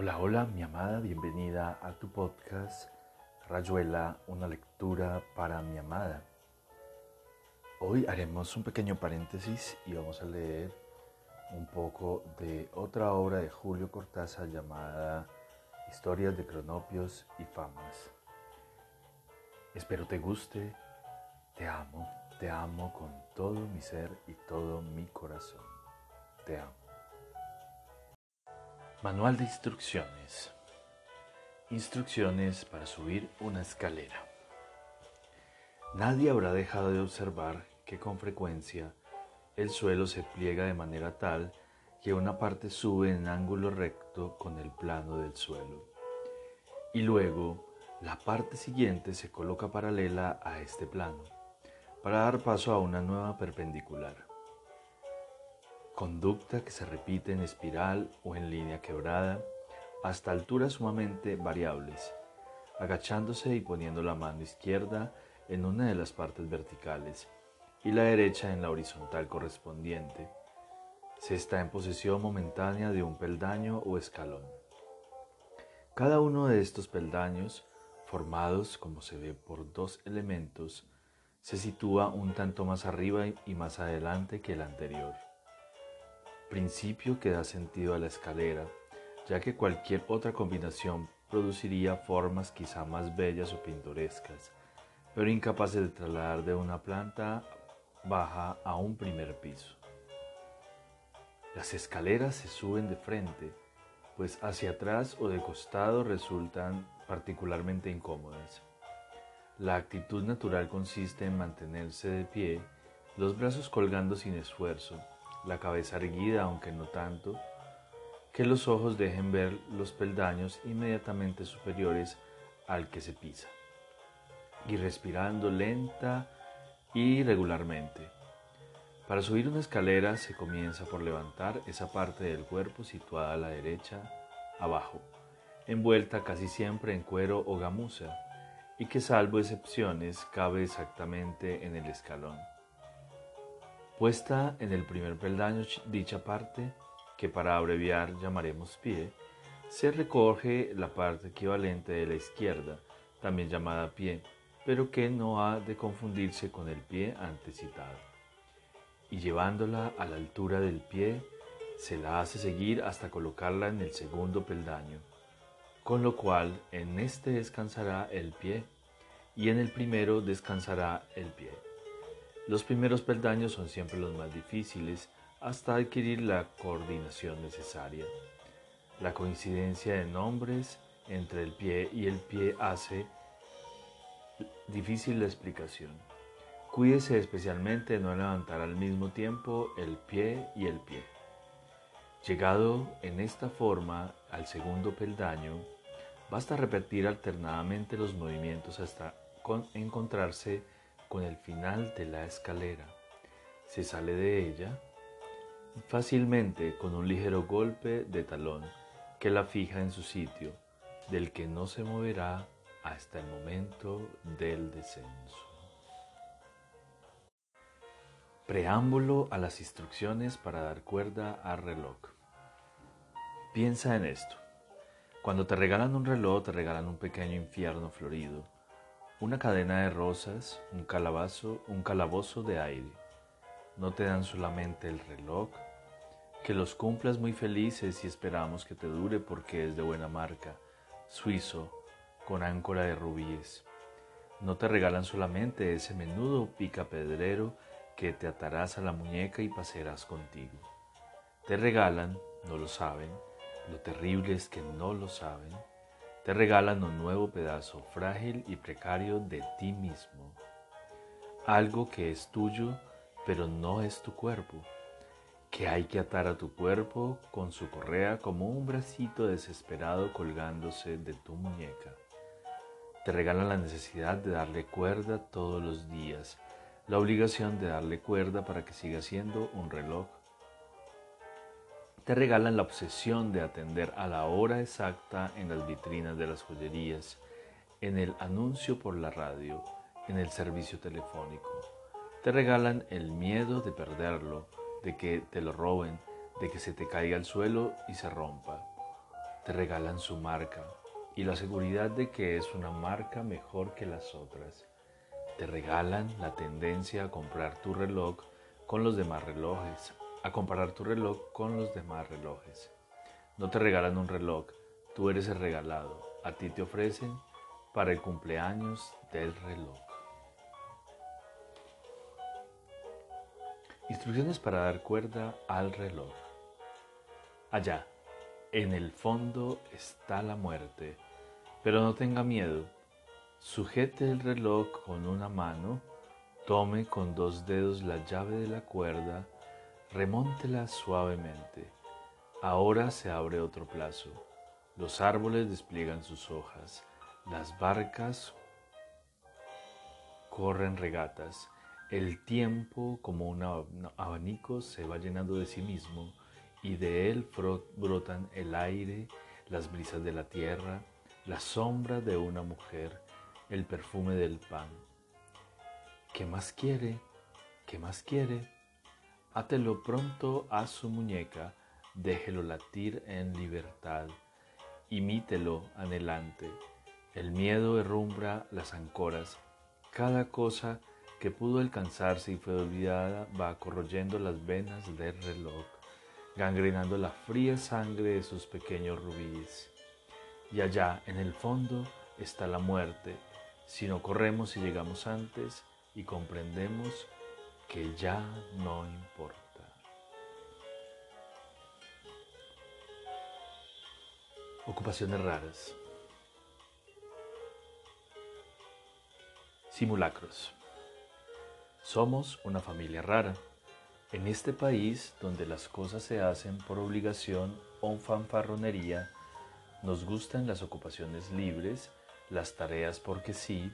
Hola, hola, mi amada, bienvenida a tu podcast Rayuela, una lectura para mi amada. Hoy haremos un pequeño paréntesis y vamos a leer un poco de otra obra de Julio Cortázar llamada Historias de Cronopios y Famas. Espero te guste, te amo, te amo con todo mi ser y todo mi corazón. Te amo. Manual de instrucciones. Instrucciones para subir una escalera. Nadie habrá dejado de observar que con frecuencia el suelo se pliega de manera tal que una parte sube en ángulo recto con el plano del suelo y luego la parte siguiente se coloca paralela a este plano para dar paso a una nueva perpendicular conducta que se repite en espiral o en línea quebrada hasta alturas sumamente variables, agachándose y poniendo la mano izquierda en una de las partes verticales y la derecha en la horizontal correspondiente. Se está en posesión momentánea de un peldaño o escalón. Cada uno de estos peldaños, formados como se ve por dos elementos, se sitúa un tanto más arriba y más adelante que el anterior principio que da sentido a la escalera, ya que cualquier otra combinación produciría formas quizá más bellas o pintorescas, pero incapaces de trasladar de una planta baja a un primer piso. Las escaleras se suben de frente, pues hacia atrás o de costado resultan particularmente incómodas. La actitud natural consiste en mantenerse de pie, los brazos colgando sin esfuerzo, la cabeza erguida, aunque no tanto, que los ojos dejen ver los peldaños inmediatamente superiores al que se pisa, y respirando lenta y regularmente. Para subir una escalera se comienza por levantar esa parte del cuerpo situada a la derecha, abajo, envuelta casi siempre en cuero o gamuza, y que salvo excepciones cabe exactamente en el escalón. Puesta en el primer peldaño dicha parte, que para abreviar llamaremos pie, se recoge la parte equivalente de la izquierda, también llamada pie, pero que no ha de confundirse con el pie antecitado. Y llevándola a la altura del pie, se la hace seguir hasta colocarla en el segundo peldaño, con lo cual en este descansará el pie y en el primero descansará el pie. Los primeros peldaños son siempre los más difíciles hasta adquirir la coordinación necesaria. La coincidencia de nombres entre el pie y el pie hace difícil la explicación. Cuídese especialmente de no levantar al mismo tiempo el pie y el pie. Llegado en esta forma al segundo peldaño, basta repetir alternadamente los movimientos hasta encontrarse con el final de la escalera. Se sale de ella fácilmente con un ligero golpe de talón que la fija en su sitio, del que no se moverá hasta el momento del descenso. Preámbulo a las instrucciones para dar cuerda al reloj. Piensa en esto. Cuando te regalan un reloj, te regalan un pequeño infierno florido una cadena de rosas, un calabazo, un calabozo de aire. No te dan solamente el reloj, que los cumplas muy felices y esperamos que te dure porque es de buena marca, suizo, con áncora de rubíes. No te regalan solamente ese menudo picapedrero que te atarás a la muñeca y pasearás contigo. Te regalan, no lo saben, lo terrible es que no lo saben, te regalan un nuevo pedazo frágil y precario de ti mismo, algo que es tuyo pero no es tu cuerpo, que hay que atar a tu cuerpo con su correa como un bracito desesperado colgándose de tu muñeca. Te regalan la necesidad de darle cuerda todos los días, la obligación de darle cuerda para que siga siendo un reloj te regalan la obsesión de atender a la hora exacta en las vitrinas de las joyerías, en el anuncio por la radio, en el servicio telefónico. Te regalan el miedo de perderlo, de que te lo roben, de que se te caiga al suelo y se rompa. te regalan su marca y la seguridad de que es una marca mejor que las otras. Te regalan la tendencia a comprar tu reloj con los demás relojes, a comparar tu reloj con los demás relojes. No te regalan un reloj, tú eres el regalado. A ti te ofrecen para el cumpleaños del reloj. Instrucciones para dar cuerda al reloj. Allá, en el fondo está la muerte, pero no tenga miedo. Sujete el reloj con una mano, tome con dos dedos la llave de la cuerda, remóntela suavemente. Ahora se abre otro plazo. Los árboles despliegan sus hojas, las barcas corren regatas el tiempo, como un abanico, se va llenando de sí mismo y de él brotan el aire, las brisas de la tierra, la sombra de una mujer, el perfume del pan. ¿Qué más quiere? ¿Qué más quiere? Átelo pronto a su muñeca, déjelo latir en libertad, imítelo anhelante. El miedo herrumbra las ancoras, cada cosa que pudo alcanzarse y fue olvidada va corroyendo las venas del reloj, gangrenando la fría sangre de sus pequeños rubíes. Y allá, en el fondo, está la muerte, si no corremos y llegamos antes y comprendemos que ya no importa. Ocupaciones raras. Simulacros. Somos una familia rara. En este país, donde las cosas se hacen por obligación o fanfarronería, nos gustan las ocupaciones libres, las tareas porque sí,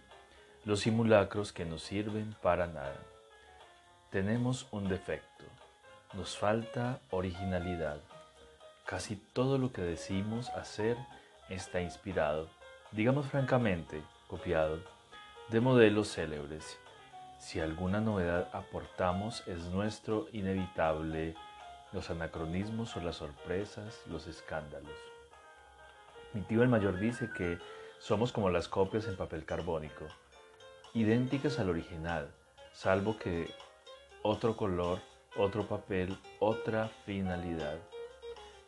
los simulacros que no sirven para nada. Tenemos un defecto, nos falta originalidad. Casi todo lo que decimos hacer está inspirado, digamos francamente, copiado, de modelos célebres si alguna novedad aportamos es nuestro inevitable los anacronismos o las sorpresas, los escándalos. Mi tío el mayor dice que somos como las copias en papel carbónico, idénticas al original, salvo que otro color, otro papel, otra finalidad.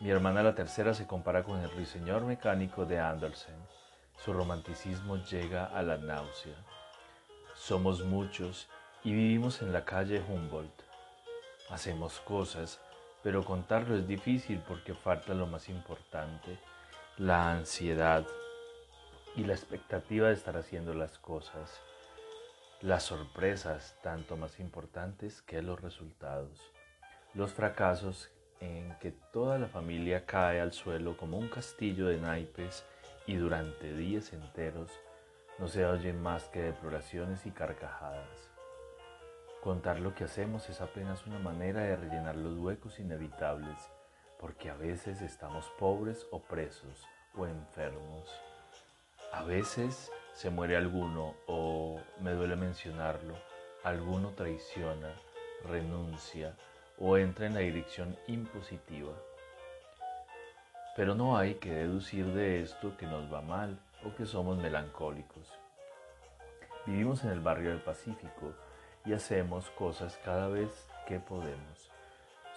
Mi hermana la tercera se compara con el ruiseñor mecánico de Andersen. Su romanticismo llega a la náusea. Somos muchos y vivimos en la calle Humboldt. Hacemos cosas, pero contarlo es difícil porque falta lo más importante, la ansiedad y la expectativa de estar haciendo las cosas. Las sorpresas tanto más importantes que los resultados. Los fracasos en que toda la familia cae al suelo como un castillo de naipes y durante días enteros no se oyen más que deploraciones y carcajadas. Contar lo que hacemos es apenas una manera de rellenar los huecos inevitables, porque a veces estamos pobres o presos o enfermos. A veces se muere alguno o, me duele mencionarlo, alguno traiciona, renuncia o entra en la dirección impositiva. Pero no hay que deducir de esto que nos va mal o que somos melancólicos. Vivimos en el barrio del Pacífico y hacemos cosas cada vez que podemos.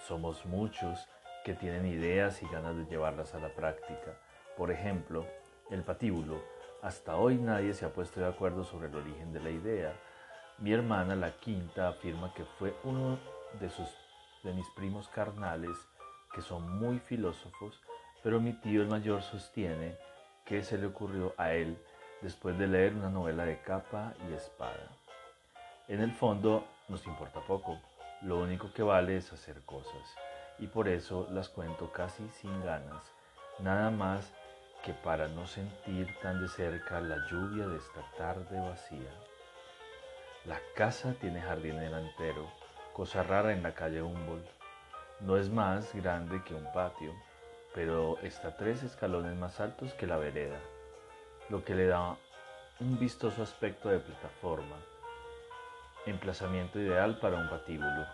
Somos muchos que tienen ideas y ganas de llevarlas a la práctica. Por ejemplo, el patíbulo. Hasta hoy nadie se ha puesto de acuerdo sobre el origen de la idea. Mi hermana, la quinta, afirma que fue uno de, sus, de mis primos carnales, que son muy filósofos, pero mi tío el mayor sostiene que se le ocurrió a él después de leer una novela de capa y espada. En el fondo nos importa poco, lo único que vale es hacer cosas y por eso las cuento casi sin ganas, nada más que para no sentir tan de cerca la lluvia de esta tarde vacía. La casa tiene jardín delantero, cosa rara en la calle Humboldt. No es más grande que un patio, pero está tres escalones más altos que la vereda, lo que le da un vistoso aspecto de plataforma, emplazamiento ideal para un patíbulo.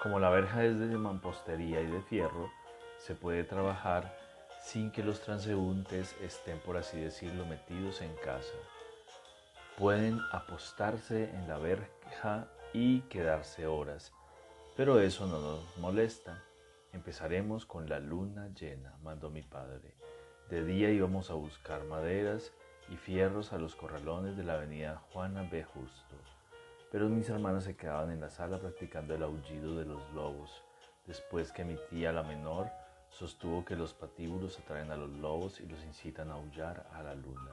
Como la verja es de mampostería y de fierro, se puede trabajar sin que los transeúntes estén, por así decirlo, metidos en casa. Pueden apostarse en la verja y quedarse horas, pero eso no nos molesta. Empezaremos con la luna llena, mandó mi padre. De día íbamos a buscar maderas y fierros a los corralones de la avenida Juana B. Justo, pero mis hermanos se quedaban en la sala practicando el aullido de los lobos, después que mi tía, la menor, sostuvo que los patíbulos atraen a los lobos y los incitan a aullar a la luna.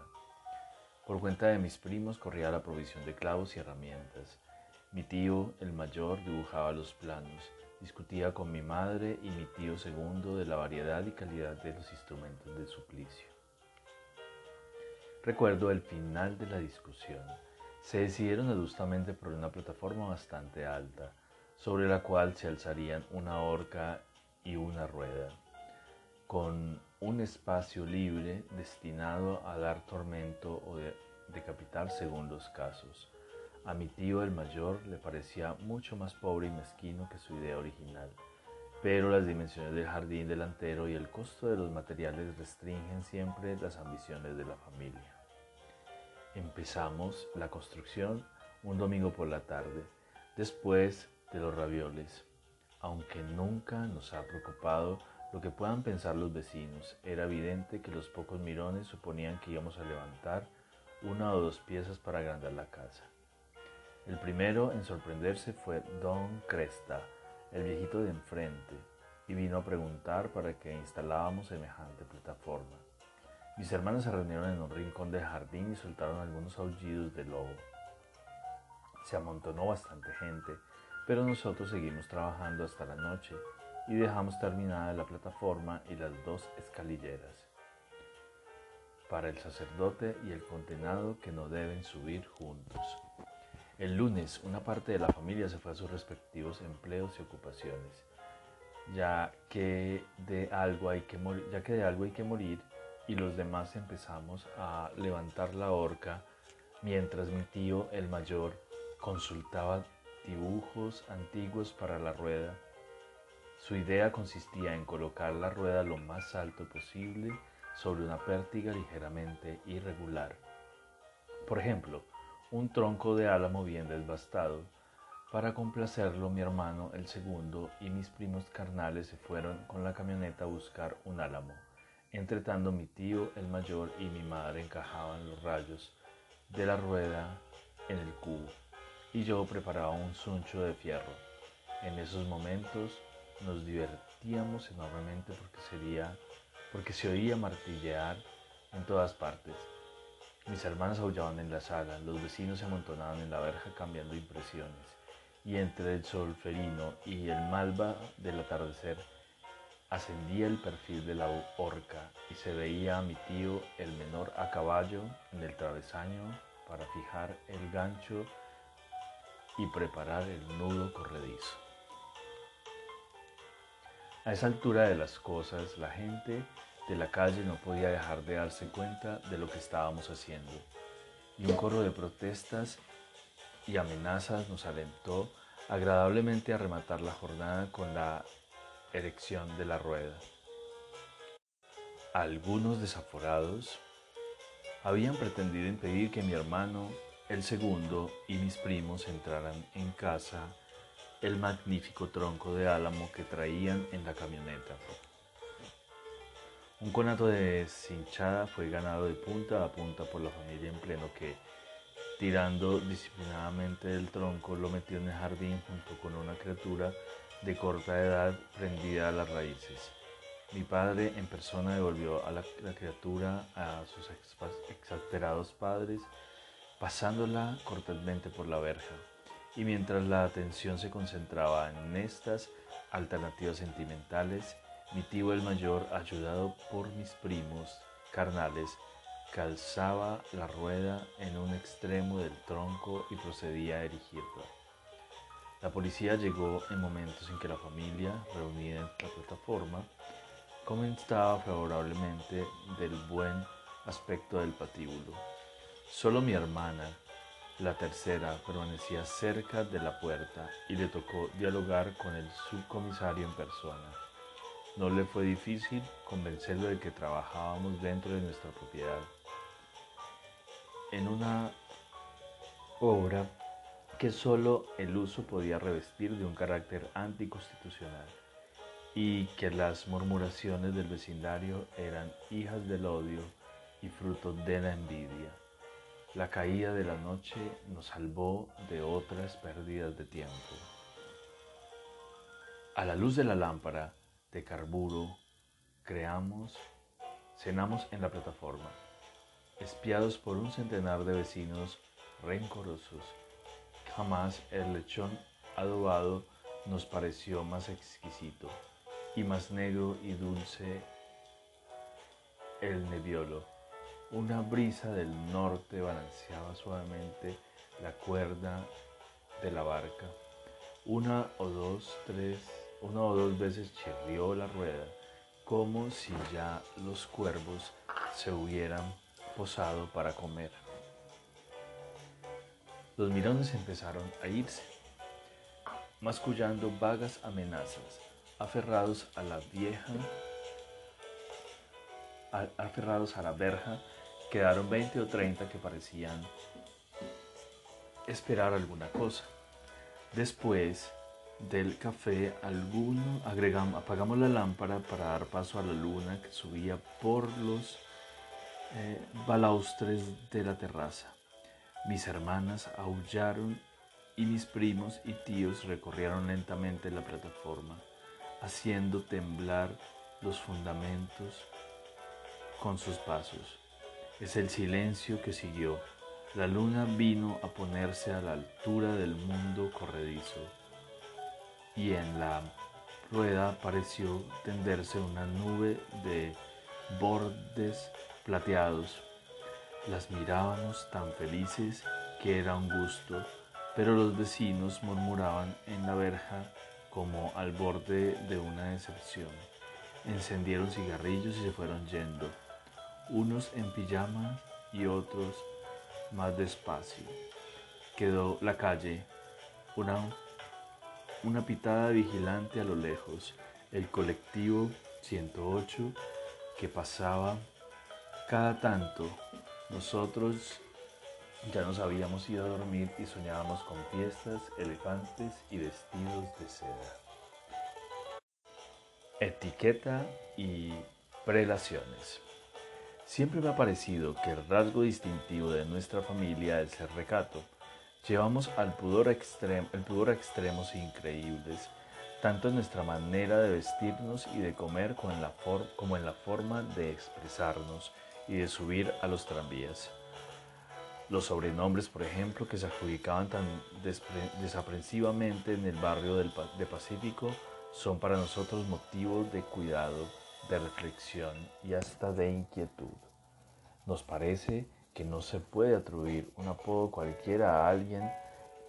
Por cuenta de mis primos corría la provisión de clavos y herramientas. Mi tío, el mayor, dibujaba los planos, discutía con mi madre y mi tío segundo de la variedad y calidad de los instrumentos de suplicio. Recuerdo el final de la discusión. Se decidieron adustamente por una plataforma bastante alta, sobre la cual se alzarían una horca y una rueda con un espacio libre destinado a dar tormento o decapitar según los casos. A mi tío el mayor le parecía mucho más pobre y mezquino que su idea original, pero las dimensiones del jardín delantero y el costo de los materiales restringen siempre las ambiciones de la familia. Empezamos la construcción un domingo por la tarde, después de los ravioles, aunque nunca nos ha preocupado lo que puedan pensar los vecinos, era evidente que los pocos mirones suponían que íbamos a levantar una o dos piezas para agrandar la casa. El primero en sorprenderse fue Don Cresta, el viejito de enfrente, y vino a preguntar para qué instalábamos semejante plataforma. Mis hermanos se reunieron en un rincón del jardín y soltaron algunos aullidos de lobo. Se amontonó bastante gente, pero nosotros seguimos trabajando hasta la noche y dejamos terminada la plataforma y las dos escalilleras para el sacerdote y el condenado que no deben subir juntos. El lunes una parte de la familia se fue a sus respectivos empleos y ocupaciones, ya que de algo hay que morir, ya que de algo hay que morir y los demás empezamos a levantar la horca mientras mi tío el mayor consultaba dibujos antiguos para la rueda su idea consistía en colocar la rueda lo más alto posible sobre una pértiga ligeramente irregular. Por ejemplo, un tronco de álamo bien desbastado. Para complacerlo, mi hermano, el segundo, y mis primos carnales se fueron con la camioneta a buscar un álamo. Entretanto, mi tío, el mayor, y mi madre encajaban los rayos de la rueda en el cubo, y yo preparaba un suncho de fierro. En esos momentos, nos divertíamos enormemente porque, porque se oía martillear en todas partes. Mis hermanas aullaban en la sala, los vecinos se amontonaban en la verja cambiando impresiones, y entre el solferino y el malva del atardecer ascendía el perfil de la horca y se veía a mi tío el menor a caballo en el travesaño para fijar el gancho y preparar el nudo corredizo. A esa altura de las cosas, la gente de la calle no podía dejar de darse cuenta de lo que estábamos haciendo. Y un coro de protestas y amenazas nos alentó agradablemente a rematar la jornada con la erección de la rueda. Algunos desaforados habían pretendido impedir que mi hermano, el segundo, y mis primos entraran en casa el magnífico tronco de álamo que traían en la camioneta. Un conato de cinchada fue ganado de punta a punta por la familia en pleno que, tirando disciplinadamente del tronco, lo metió en el jardín junto con una criatura de corta edad prendida a las raíces. Mi padre en persona devolvió a la, criatura a sus exasperados padres, pasándola cortésmente por la verja y mientras la atención se concentraba en estas alternativas sentimentales, mi tío el mayor, ayudado por mis primos carnales, calzaba la rueda en un extremo del tronco y procedía a erigirla. La policía llegó en momentos en que la familia, reunida en la plataforma, comentaba favorablemente del buen aspecto del patíbulo. Solo mi hermana, la tercera permanecía cerca de la puerta y le tocó dialogar con el subcomisario en persona. no le fue difícil convencerlo de que trabajábamos dentro de nuestra propiedad. En una obra que solo el uso podía revestir de un carácter anticonstitucional y que las murmuraciones del vecindario eran hijas del odio y fruto de la envidia. La caída de la noche nos salvó de otras pérdidas de tiempo. A la luz de la lámpara de carburo, creamos, cenamos en la plataforma, espiados por un centenar de vecinos rencorosos. Jamás el lechón adobado nos pareció más exquisito y más negro y dulce el neviolo una brisa del norte balanceaba suavemente la cuerda de la barca. Una o dos, tres, una o dos veces chirrió la rueda, como si ya los cuervos se hubieran posado para comer. Los mirones empezaron a irse, mascullando vagas amenazas, aferrados a la vieja, aferrados a la verja Quedaron 20 o 30 que parecían esperar alguna cosa. Después del café, alguno agregamos, apagamos la lámpara para dar paso a la luna que subía por los eh, balaustres de la terraza. Mis hermanas aullaron y mis primos y tíos recorrieron lentamente la plataforma, haciendo temblar los fundamentos con sus pasos es el silencio que siguió. La luna vino a ponerse a la altura del mundo corredizo y en la rueda pareció tenderse una nube de bordes plateados. Las mirábamos tan felices que era un gusto, pero los vecinos murmuraban en la verja como al borde de una decepción. Encendieron cigarrillos y se fueron yendo unos en pijama y otros más despacio. Quedó la calle, una, una pitada vigilante a lo lejos, el colectivo 108 que pasaba cada tanto. Nosotros ya nos habíamos ido a dormir y soñábamos con fiestas, elefantes y vestidos de seda. Etiqueta y prelaciones. Siempre me ha parecido que el rasgo distintivo de nuestra familia es el recato. Llevamos al pudor extremo, el pudor a extremos increíbles, tanto en nuestra manera de vestirnos y de comer como en, la forma de expresarnos y de subir a los tranvías. Los sobrenombres, por ejemplo, que se adjudicaban tan desaprensivamente en el barrio del, de Pacífico, son para nosotros motivos de cuidado de reflexión y hasta de inquietud. Nos parece que no se puede atribuir un apodo cualquiera a alguien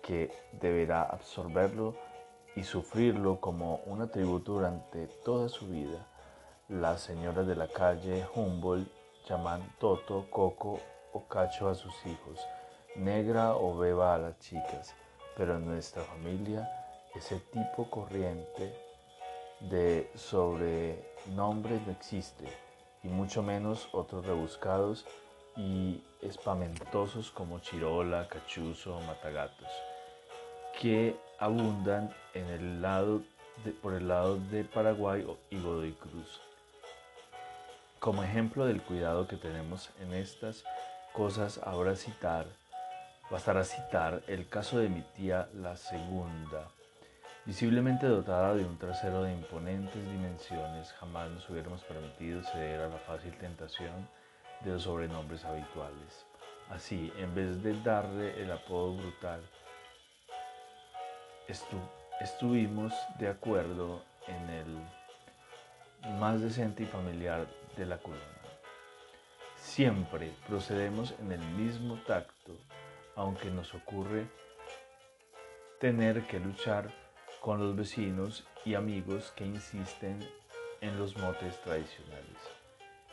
que deberá absorberlo y sufrirlo como un atributo durante toda su vida. Las señoras de la calle Humboldt llaman Toto, Coco o Cacho a sus hijos, negra o beba a las chicas, pero en nuestra familia ese tipo corriente de sobrenombres no existe, y mucho menos otros rebuscados y espamentosos como chirola, cachuzo matagatos, que abundan en el lado por el lado de Paraguay y Godoy Cruz. Como ejemplo del cuidado que tenemos en estas cosas, ahora citar, bastará citar el caso de mi tía la segunda, Visiblemente dotada de un trasero de imponentes dimensiones, jamás nos hubiéramos permitido ceder a la fácil tentación de los sobrenombres habituales. Así, en vez de darle el apodo brutal, estuvimos de acuerdo en el más decente y familiar de la colonia. Siempre procedemos en el mismo tacto, aunque nos ocurre tener que luchar con los vecinos y amigos que insisten en los motes tradicionales.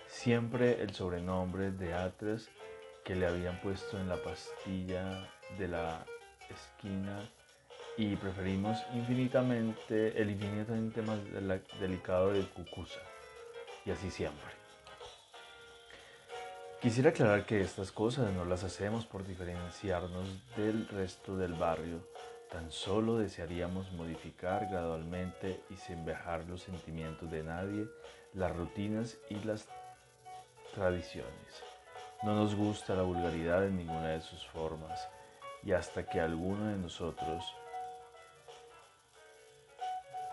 Siempre el sobrenombre de Atlas que le habían puesto en la pastilla de la esquina y preferimos infinitamente el infinitamente más delicado de Cucusa. Y así siempre. Quisiera aclarar que estas cosas no las hacemos por diferenciarnos del resto del barrio, tan solo desearíamos modificar gradualmente y sin dejar los sentimientos de nadie, las rutinas y las tradiciones. No nos gusta la vulgaridad en ninguna de sus formas y hasta que alguno de nosotros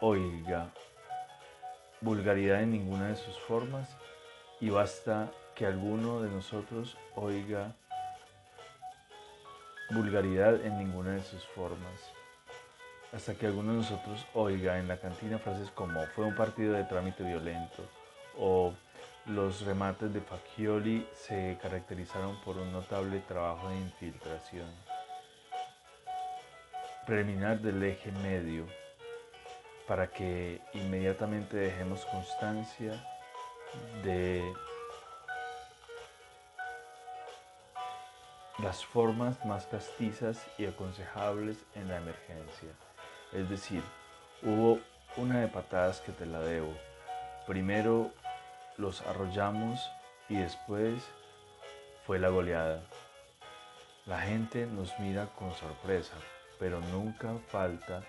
oiga vulgaridad en ninguna de sus formas y basta que alguno de nosotros oiga vulgaridad en ninguna de sus formas. Hasta que alguno de nosotros oiga en la cantina frases como fue un partido de trámite violento o los remates de Facchioli se caracterizaron por un notable trabajo de infiltración. Preliminar del eje medio para que inmediatamente dejemos constancia de las formas más castizas y aconsejables en la emergencia. Es decir, hubo una de patadas que te la debo. Primero los arrollamos y después fue la goleada. La gente nos mira con sorpresa, pero nunca falta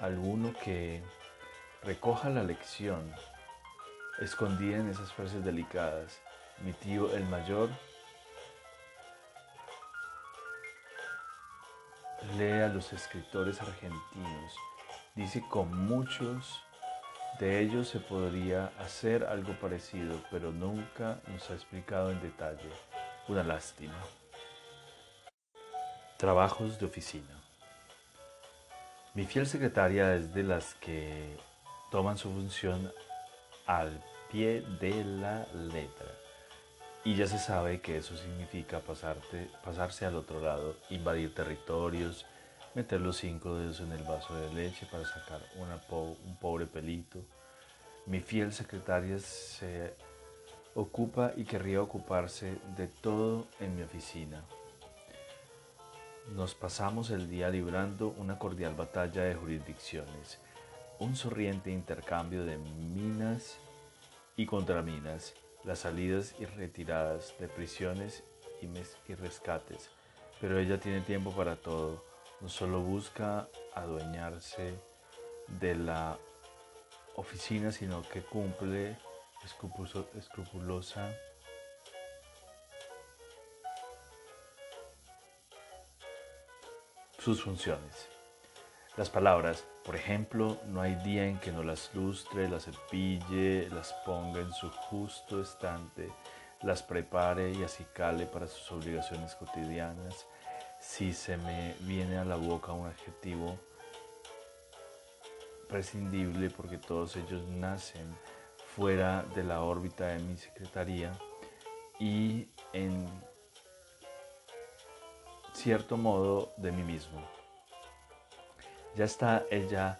alguno que recoja la lección escondida en esas frases delicadas. Mi tío el mayor lee a los escritores argentinos. Dice con muchos de ellos se podría hacer algo parecido, pero nunca nos ha explicado en detalle. Una lástima. Trabajos de oficina. Mi fiel secretaria es de las que toman su función al pie de la letra. Y ya se sabe que eso significa pasarse al otro lado, invadir territorios, meter los cinco dedos en el vaso de leche para sacar un pobre pelito. Mi fiel secretaria se ocupa y querría ocuparse de todo en mi oficina. Nos pasamos el día librando una cordial batalla de jurisdicciones, un sorriente intercambio de minas y contraminas las salidas y retiradas de prisiones y, rescates, pero ella tiene tiempo para todo, no solo busca adueñarse de la oficina, sino que cumple escrupulosa sus funciones. Las palabras, por ejemplo, no hay día en que no las lustre, las cepille, las ponga en su justo estante, las prepare y acicale para sus obligaciones cotidianas. Si se me viene a la boca un adjetivo prescindible porque todos ellos nacen fuera de la órbita de mi secretaría y en cierto modo de mí mismo. Ya está ella,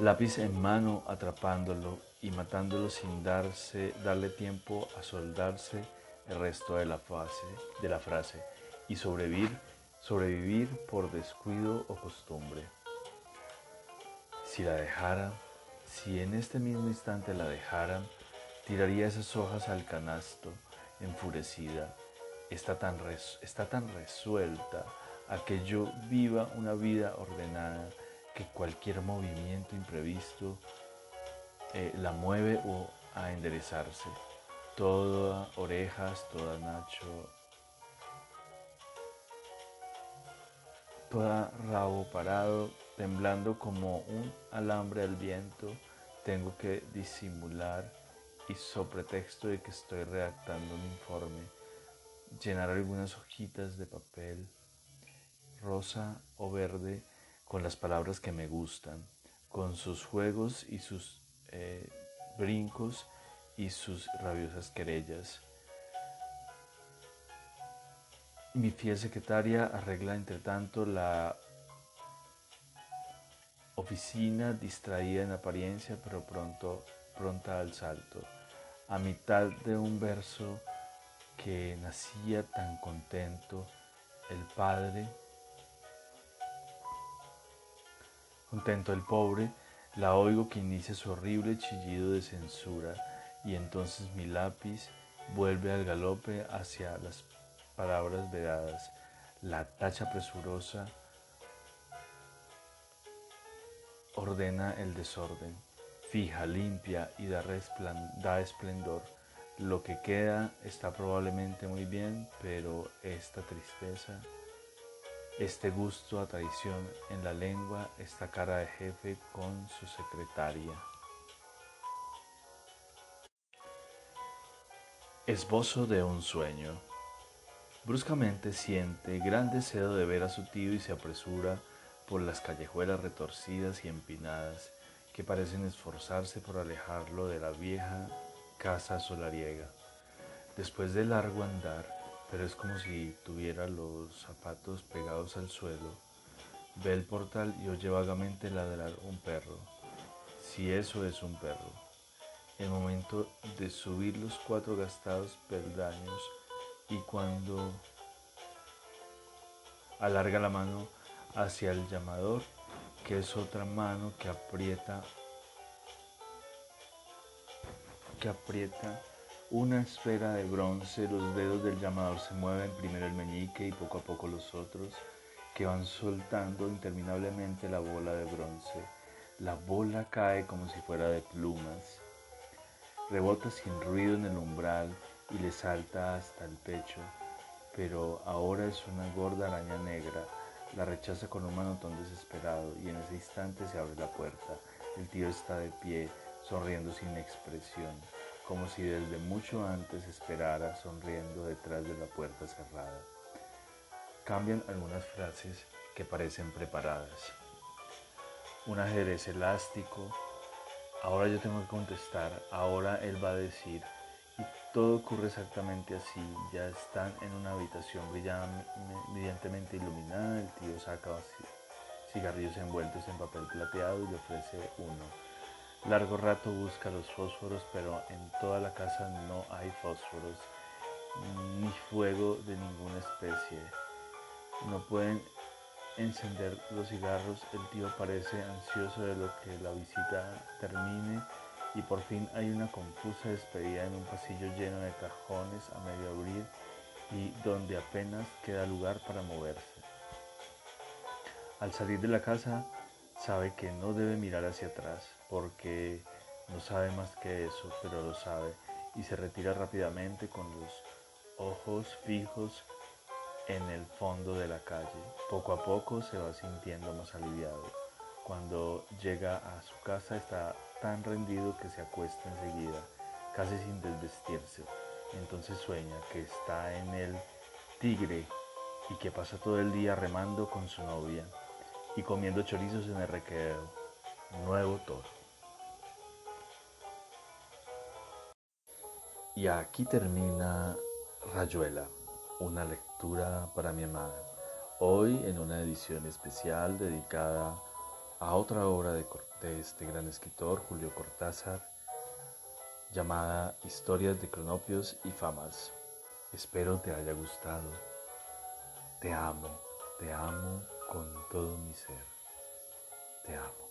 lápiz en mano, atrapándolo y matándolo sin darse, darle tiempo a soldarse el resto de la, fase, de la frase y sobrevivir, sobrevivir por descuido o costumbre. Si la dejara, si en este mismo instante la dejara, tiraría esas hojas al canasto, enfurecida. Está tan, está tan resuelta a que yo viva una vida ordenada que cualquier movimiento imprevisto eh, la mueve o a enderezarse. Toda orejas, toda Nacho, toda rabo parado, temblando como un alambre al viento, tengo que disimular y sobre pretexto de que estoy redactando un informe, llenar algunas hojitas de papel rosa o verde con las palabras que me gustan, con sus juegos y sus eh, brincos y sus rabiosas querellas. Mi fiel secretaria arregla entre tanto la oficina distraída en apariencia, pero pronto, pronta al salto. A mitad de un verso que nacía tan contento, el padre Contento el pobre, la oigo que inicia su horrible chillido de censura y entonces mi lápiz vuelve al galope hacia las palabras vedadas. La tacha presurosa ordena el desorden, fija, limpia y da, da esplendor. Lo que queda está probablemente muy bien, pero esta tristeza, este gusto a traición en la lengua, esta cara de jefe con su secretaria. Esbozo de un sueño. Bruscamente siente gran deseo de ver a su tío y se apresura por las callejuelas retorcidas y empinadas que parecen esforzarse por alejarlo de la vieja casa solariega. Después de largo andar, pero es como si tuviera los zapatos pegados al suelo, ve el portal y oye vagamente ladrar un perro, si eso es un perro. El momento de subir los cuatro gastados peldaños y cuando alarga la mano hacia el llamador, que es otra mano que aprieta que aprieta una esfera de bronce, los dedos del llamador se mueven, primero el meñique y poco a poco los otros, que van soltando interminablemente la bola de bronce. La bola cae como si fuera de plumas, rebota sin ruido en el umbral y le salta hasta el pecho, pero ahora es una gorda araña negra la rechaza con un manotón desesperado y en ese instante se abre la puerta. El tío está de pie, sonriendo sin expresión, como si desde mucho antes esperara sonriendo detrás de la puerta cerrada. Cambian algunas frases que parecen preparadas. Un ajedrez elástico. Ahora yo tengo que contestar. Ahora él va a decir. Y todo ocurre exactamente así. Ya están en una habitación brillantemente iluminada. El tío saca cigarrillos envueltos en papel plateado y le ofrece uno. Largo rato busca los fósforos, pero en toda la casa no hay fósforos ni fuego de ninguna especie. No pueden encender los cigarros. El tío parece ansioso de lo que la visita termine y por fin hay una confusa despedida en un pasillo lleno de cajones a medio abrir y donde apenas queda lugar para moverse. Al salir de la casa sabe que no debe mirar hacia atrás porque no sabe más que eso, pero lo sabe y se retira rápidamente con los ojos fijos en el fondo de la calle. Poco a poco se va sintiendo más aliviado. Cuando llega a su casa está tan rendido que se acuesta enseguida, casi sin desvestirse. Entonces sueña que está en el Tigre y que pasa todo el día remando con su novia y comiendo chorizos en el recreo. Nuevo toro. Y aquí termina Rayuela, una lectura para mi amada. Hoy en una edición especial dedicada a otra obra de, este gran escritor, Julio Cortázar, llamada Historias de Cronopios y Famas. Espero te haya gustado. Te amo, te amo con todo mi ser. Te amo.